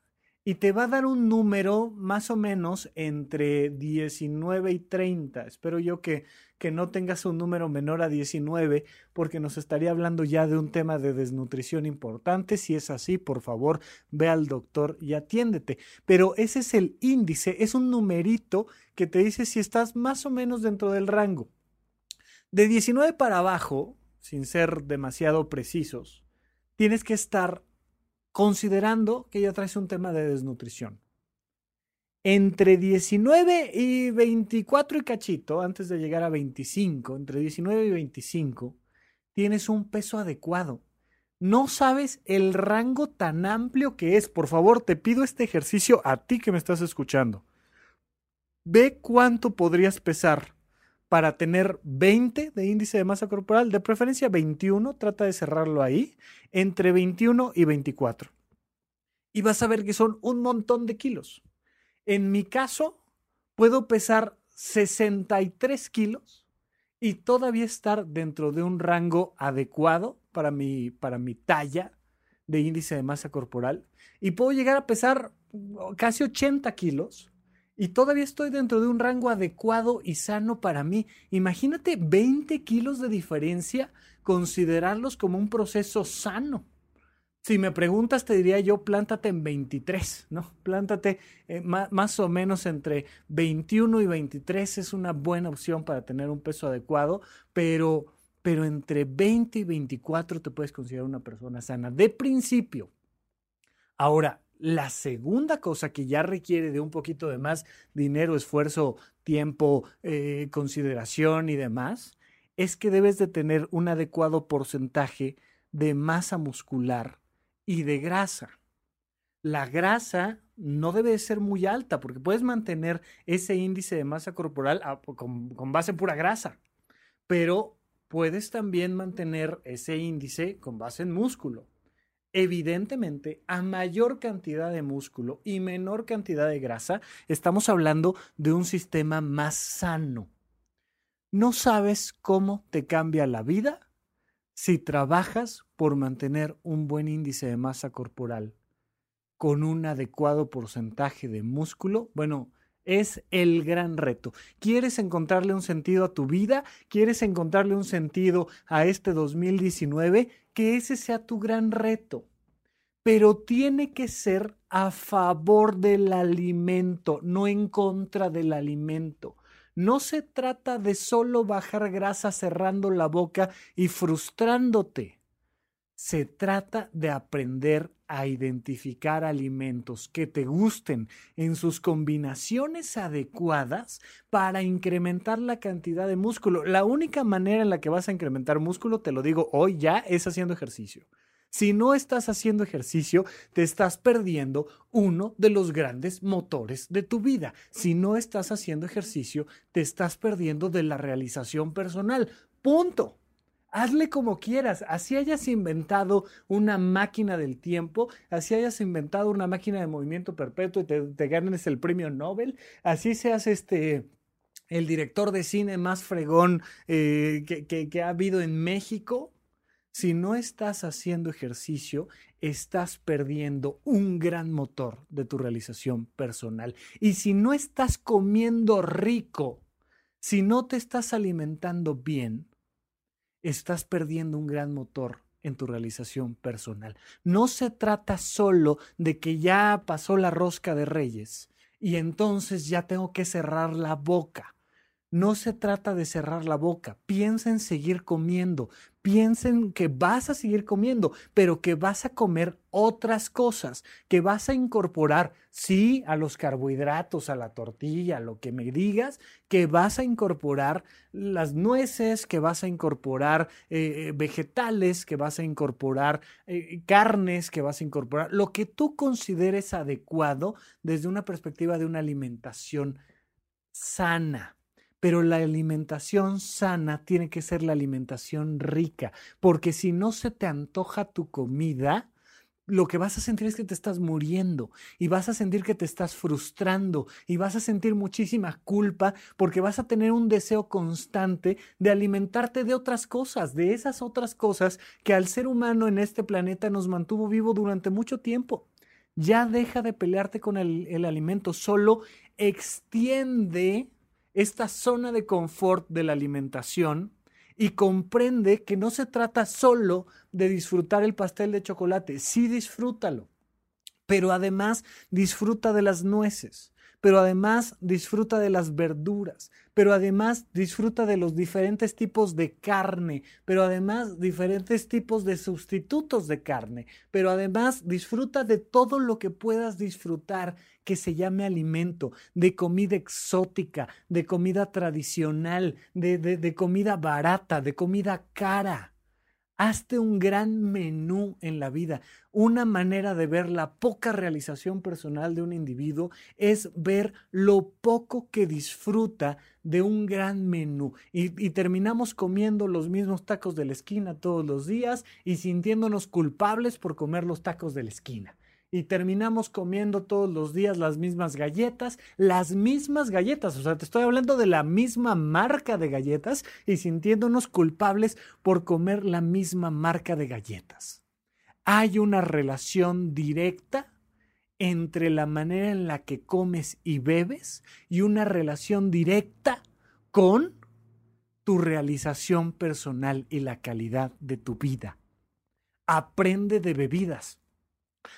y te va a dar un número más o menos entre 19 y 30. Espero yo que, que no tengas un número menor a 19 porque nos estaría hablando ya de un tema de desnutrición importante. Si es así, por favor, ve al doctor y atiéndete. Pero ese es el índice, es un numerito que te dice si estás más o menos dentro del rango. De 19 para abajo, sin ser demasiado precisos, tienes que estar considerando que ya traes un tema de desnutrición. Entre 19 y 24 y cachito, antes de llegar a 25, entre 19 y 25, tienes un peso adecuado. No sabes el rango tan amplio que es. Por favor, te pido este ejercicio a ti que me estás escuchando. Ve cuánto podrías pesar para tener 20 de índice de masa corporal, de preferencia 21, trata de cerrarlo ahí, entre 21 y 24. Y vas a ver que son un montón de kilos. En mi caso, puedo pesar 63 kilos y todavía estar dentro de un rango adecuado para mi, para mi talla de índice de masa corporal. Y puedo llegar a pesar casi 80 kilos y todavía estoy dentro de un rango adecuado y sano para mí. Imagínate 20 kilos de diferencia, considerarlos como un proceso sano. Si me preguntas, te diría yo, plántate en 23, ¿no? Plántate eh, más, o menos entre 21 y 23 es una buena opción para tener un peso adecuado, pero, pero entre 20 y 24 te puedes considerar una persona sana de principio. Ahora, la segunda cosa que ya requiere de un poquito de más dinero, esfuerzo, tiempo, eh, consideración y demás, es que debes de tener un adecuado porcentaje de masa muscular y de grasa. La grasa no debe ser muy alta porque puedes mantener ese índice de masa corporal con, con base en pura grasa, pero puedes también mantener ese índice con base en músculo. Evidentemente, a mayor cantidad de músculo y menor cantidad de grasa, estamos hablando de un sistema más sano. No sabes cómo te cambia la vida si trabajas por mantener un buen índice de masa corporal con un adecuado porcentaje de músculo. Bueno, es el gran reto. ¿Quieres encontrarle un sentido a tu vida? ¿Quieres encontrarle un sentido a este 2019? Que ese sea tu gran reto. Pero tiene que ser a favor del alimento, no en contra del alimento. No se trata de solo bajar grasa cerrando la boca y frustrándote. Se trata de aprender a identificar alimentos que te gusten en sus combinaciones adecuadas para incrementar la cantidad de músculo. La única manera en la que vas a incrementar músculo, te lo digo hoy ya, es haciendo ejercicio. Si no estás haciendo ejercicio, te estás perdiendo uno de los grandes motores de tu vida. Si no estás haciendo ejercicio, te estás perdiendo de la realización personal. Punto. Hazle como quieras, así hayas inventado una máquina del tiempo, así hayas inventado una máquina de movimiento perpetuo y te, ganes el premio Nobel, así seas este el director de cine más fregón eh, que ha habido en México, si no estás haciendo ejercicio, estás perdiendo un gran motor de tu realización personal. Y si no estás comiendo rico, si no te estás alimentando bien, estás perdiendo un gran motor en tu realización personal. No se trata solo de que ya pasó la rosca de reyes y entonces ya tengo que cerrar la boca. No se trata de cerrar la boca, piensa en seguir comiendo, piensen que vas a seguir comiendo, pero que vas a comer otras cosas, que vas a incorporar, sí, a los carbohidratos, a la tortilla, lo que me digas, que vas a incorporar las nueces, que vas a incorporar eh, eh, vegetales, que vas a incorporar eh, carnes, que vas a incorporar lo que tú consideres adecuado desde una perspectiva de una alimentación sana pero la alimentación sana tiene que ser la alimentación rica, porque si no se te antoja tu comida, lo que vas a sentir es que te estás muriendo y vas a sentir que te estás frustrando y vas a sentir muchísima culpa porque vas a tener un deseo constante de alimentarte de otras cosas, de esas otras cosas que al ser humano en este planeta nos mantuvo vivo durante mucho tiempo. Ya deja de pelearte con el, el alimento, solo extiende esta zona de confort de la alimentación y comprende que no se trata solo de disfrutar el pastel de chocolate, sí disfrútalo, pero además disfruta de las nueces, pero además disfruta de las verduras, pero además disfruta de los diferentes tipos de carne, pero además diferentes tipos de sustitutos de carne, pero además disfruta de todo lo que puedas disfrutar que se llame alimento, de comida exótica, de comida tradicional, de, de, de comida barata, de comida cara. Hazte un gran menú en la vida. Una manera de ver la poca realización personal de un individuo es ver lo poco que disfruta de un gran menú. Y, y, terminamos comiendo los mismos tacos de la esquina todos los días y sintiéndonos culpables por comer los tacos de la esquina y terminamos comiendo todos los días las mismas galletas, las mismas galletas, o sea, te estoy hablando de la misma marca de galletas y sintiéndonos culpables por comer la misma marca de galletas. Hay una relación directa entre la manera en la que comes y bebes y una relación directa con tu realización personal y la calidad de tu vida. Aprende de bebidas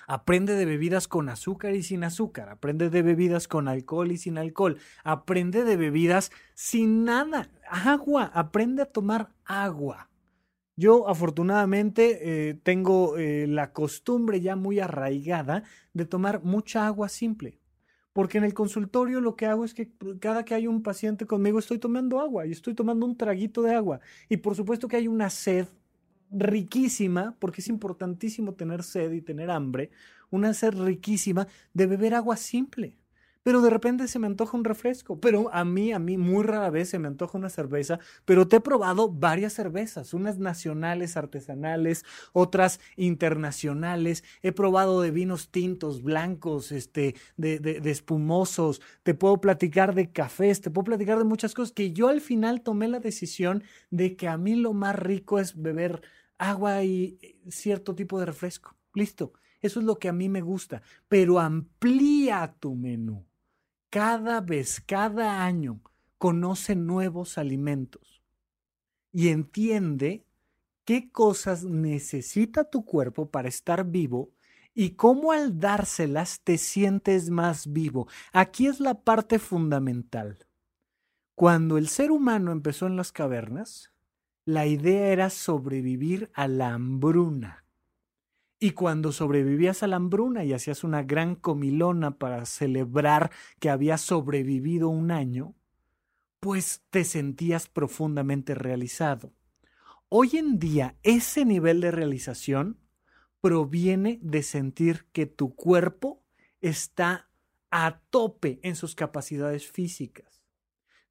Aprende de bebidas con azúcar y sin azúcar. Aprende de bebidas con alcohol y sin alcohol. Aprende de bebidas sin nada. Agua. Aprende a tomar agua. Yo afortunadamente eh, tengo eh, la costumbre ya muy arraigada de tomar mucha agua simple. Porque en el consultorio lo que hago es que cada que hay un paciente conmigo estoy tomando agua y estoy tomando un traguito de agua. Y por supuesto que hay una sed riquísima, porque es importantísimo tener sed y tener hambre, una sed riquísima de beber agua simple. Pero de repente se me antoja un refresco. Pero a mí, a mí muy rara vez se me antoja una cerveza. Pero te he probado varias cervezas, unas nacionales, artesanales, otras internacionales. He probado de vinos tintos, blancos, este, de, de, espumosos. Te puedo platicar de cafés, te puedo platicar de muchas cosas que yo al final tomé la decisión de que a mí lo más rico es beber agua y eh, cierto tipo de refresco. Listo. Eso es lo que a mí me gusta. Pero amplía tu menú. Cada vez, cada año, conoce nuevos alimentos y entiende qué cosas necesita tu cuerpo para estar vivo y cómo al dárselas te sientes más vivo. Aquí es la parte fundamental. Cuando el ser humano empezó en las cavernas, la idea era sobrevivir a la hambruna. Y cuando sobrevivías a la hambruna y hacías una gran comilona para celebrar que habías sobrevivido un año, pues te sentías profundamente realizado. Hoy en día ese nivel de realización proviene de sentir que tu cuerpo está a tope en sus capacidades físicas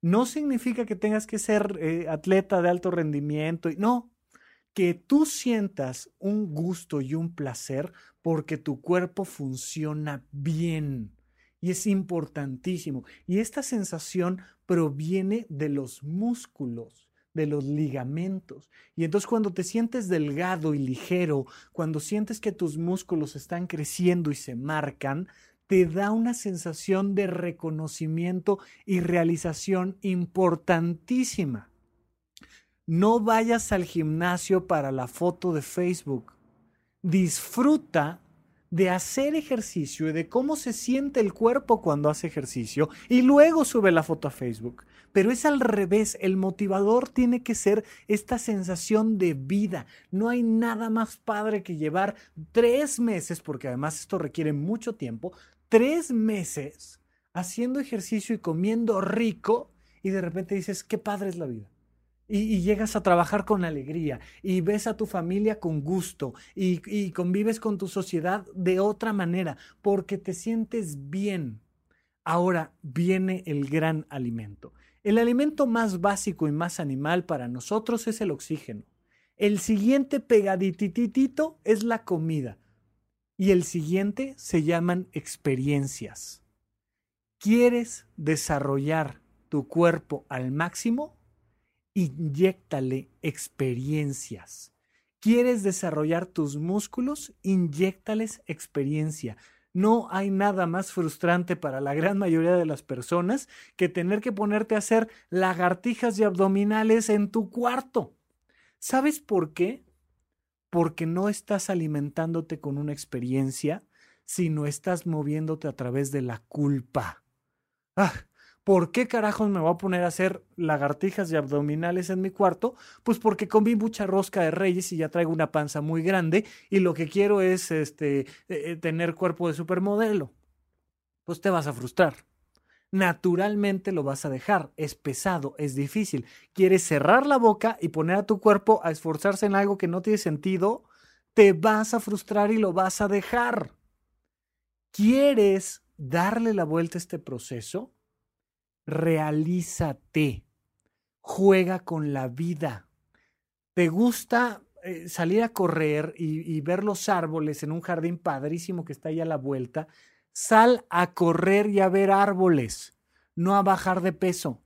no significa que tengas que ser eh, atleta de alto rendimiento. No, que tú sientas un gusto y un placer porque tu cuerpo funciona bien. Y es importantísimo. Y esta sensación proviene de los músculos, de los ligamentos. Y entonces cuando te sientes delgado y ligero, cuando sientes que tus músculos están creciendo y se marcan, te da una sensación de reconocimiento y realización importantísima. No vayas al gimnasio para la foto de Facebook. Disfruta de hacer ejercicio y de cómo se siente el cuerpo cuando hace ejercicio y luego sube la foto a Facebook. Pero es al revés, el motivador tiene que ser esta sensación de vida. No hay nada más padre que llevar tres meses, porque además esto requiere mucho tiempo, tres meses haciendo ejercicio y comiendo rico y de repente dices, qué padre es la vida. Y, llegas a trabajar con alegría y ves a tu familia con gusto y, y convives con tu sociedad de otra manera porque te sientes bien. Ahora viene el gran alimento. El alimento más básico y más animal para nosotros es el oxígeno. El siguiente pegadititito es la comida. Y el siguiente se llaman experiencias. ¿Quieres desarrollar tu cuerpo al máximo? inyéctale experiencias. ¿Quieres desarrollar tus músculos? Inyéctales experiencia. No hay nada más frustrante para la gran mayoría de las personas que tener que ponerte a hacer lagartijas y abdominales en tu cuarto. ¿Sabes por qué? Porque no estás alimentándote con una experiencia, sino estás moviéndote a través de la culpa. Ah, ¿Por qué carajos me voy a poner a hacer lagartijas y abdominales en mi cuarto? Pues porque comí mucha rosca de reyes y ya traigo una panza muy grande y lo que quiero es este, eh, eh, tener cuerpo de supermodelo. Pues te vas a frustrar. Naturalmente lo vas a dejar. Es pesado, es difícil. Quieres cerrar la boca y poner a tu cuerpo a esforzarse en algo que no tiene sentido. Te vas a frustrar y lo vas a dejar. ¿Quieres darle la vuelta a este proceso? realízate, juega con la vida. ¿Te gusta eh, salir a correr y, y, ver los árboles en un jardín padrísimo que está ahí a la vuelta? Sal a correr y a ver árboles, no a bajar de peso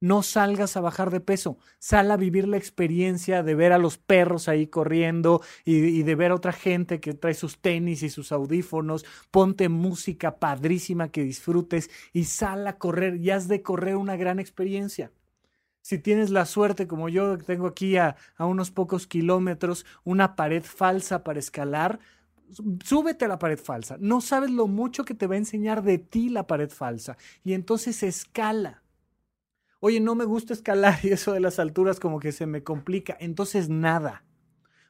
no salgas a bajar de peso, sal a vivir la experiencia de ver a los perros ahí corriendo y, de ver a otra gente que trae sus tenis y sus audífonos, ponte música padrísima que disfrutes y sal a correr y has de correr una gran experiencia. Si tienes la suerte, como yo tengo aquí a, a unos pocos kilómetros, una pared falsa para escalar, súbete a la pared falsa. No sabes lo mucho que te va a enseñar de ti la pared falsa. Y entonces escala Oye, no me gusta escalar [laughs] y eso de las alturas como que se me complica. Entonces nada.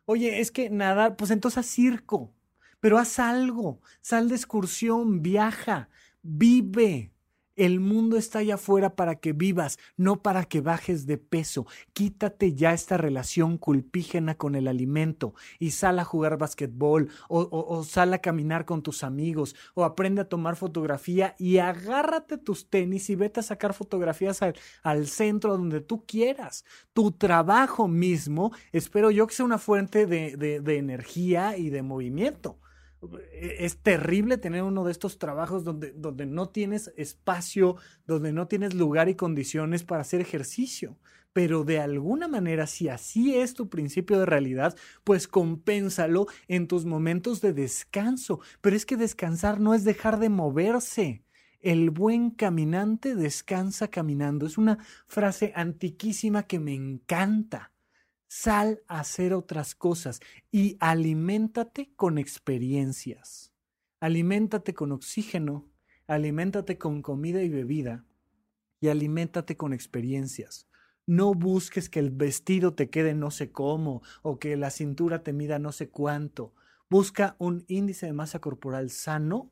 Oye, es que nada, pues entonces haz circo. Pero haz algo. Sal de excursión, viaja, vive. El mundo está allá afuera para que vivas, no para que bajes de peso. Quítate ya esta relación culpígena con el alimento y sal a jugar basquetbol o, sal a caminar con tus amigos o aprende a tomar fotografía y agárrate tus tenis y vete a sacar fotografías al, centro donde tú quieras. Tu trabajo mismo, espero yo que sea una fuente de energía y de movimiento. E-, es terrible tener uno de estos trabajos donde, donde no tienes espacio, donde no tienes lugar y condiciones para hacer ejercicio. Pero de alguna manera, si así es tu principio de realidad, pues compénsalo en tus momentos de descanso. Pero es que descansar no es dejar de moverse. El buen caminante descansa caminando. Es una frase antiquísima que me encanta. Sal a hacer otras cosas y aliméntate con experiencias. Aliméntate con oxígeno, aliméntate con comida y bebida y aliméntate con experiencias. No busques que el vestido te quede no sé cómo o que la cintura te mida no sé cuánto. Busca un índice de masa corporal sano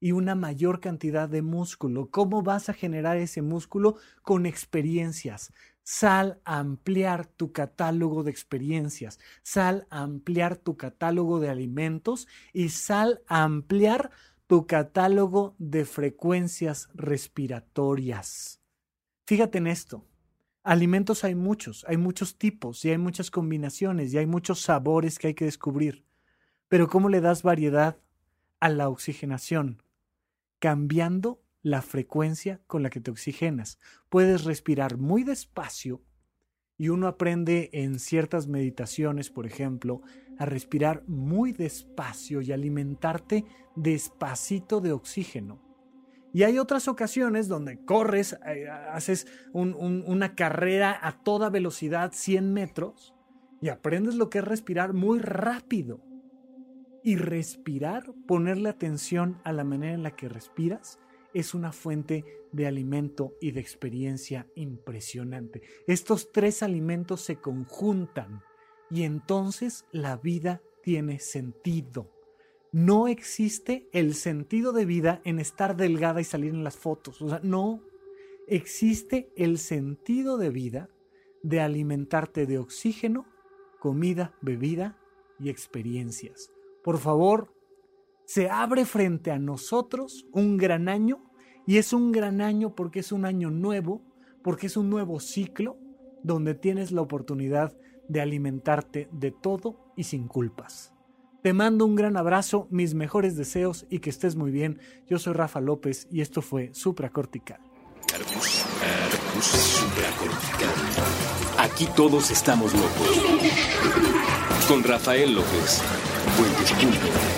y una mayor cantidad de músculo. ¿Cómo vas a generar ese músculo? Con experiencias. Sal a ampliar tu catálogo de experiencias, sal a ampliar tu catálogo de alimentos y sal a ampliar tu catálogo de frecuencias respiratorias. Fíjate en esto. Alimentos hay muchos, hay muchos tipos y hay muchas combinaciones y hay muchos sabores que hay que descubrir. Pero ¿cómo le das variedad a la oxigenación? Cambiando la frecuencia con la que te oxigenas. Puedes respirar muy despacio y uno aprende en ciertas meditaciones, por ejemplo, a respirar muy despacio y alimentarte despacito de oxígeno. Y hay otras ocasiones donde corres, eh, haces una carrera a toda velocidad, 100 metros, y aprendes lo que es respirar muy rápido. Y respirar, ponerle atención a la manera en la que respiras, es una fuente de alimento y de experiencia impresionante. Estos tres alimentos se conjuntan y entonces la vida tiene sentido. No existe el sentido de vida en estar delgada y salir en las fotos. O sea, no existe el sentido de vida de alimentarte de oxígeno, comida, bebida y experiencias. Por favor, se abre frente a nosotros un gran año y es un gran año porque es un año nuevo, porque es un nuevo ciclo donde tienes la oportunidad de alimentarte de todo y sin culpas. Te mando un gran abrazo, mis mejores deseos y que estés muy bien. Yo soy Rafa López y esto fue Supracortical. Aquí todos estamos locos. Con Rafael López. Hola,